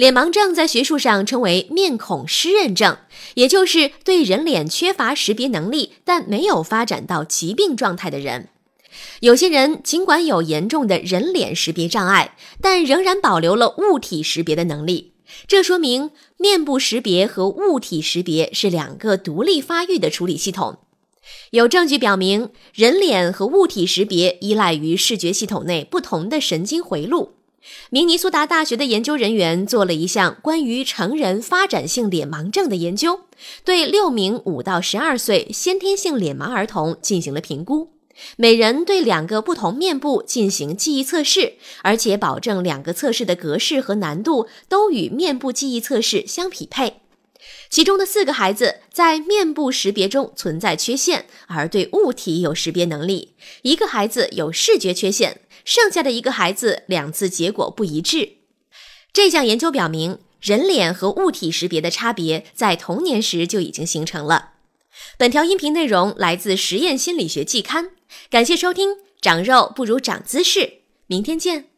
脸盲症在学术上称为面孔失认症，也就是对人脸缺乏识别能力，但没有发展到疾病状态的人。有些人尽管有严重的人脸识别障碍，但仍然保留了物体识别的能力。这说明面部识别和物体识别是两个独立发育的处理系统。有证据表明，人脸和物体识别依赖于视觉系统内不同的神经回路。明尼苏达大学的研究人员做了一项关于成人发展性脸盲症的研究，对六名五到十二岁先天性脸盲儿童进行了评估，每人对两个不同面部进行记忆测试，而且保证两个测试的格式和难度都与面部记忆测试相匹配。其中的四个孩子在面部识别中存在缺陷，而对物体有识别能力；一个孩子有视觉缺陷。剩下的一个孩子两次结果不一致。这项研究表明，人脸和物体识别的差别在童年时就已经形成了。本条音频内容来自《实验心理学季刊》，感谢收听。长肉不如长姿势，明天见。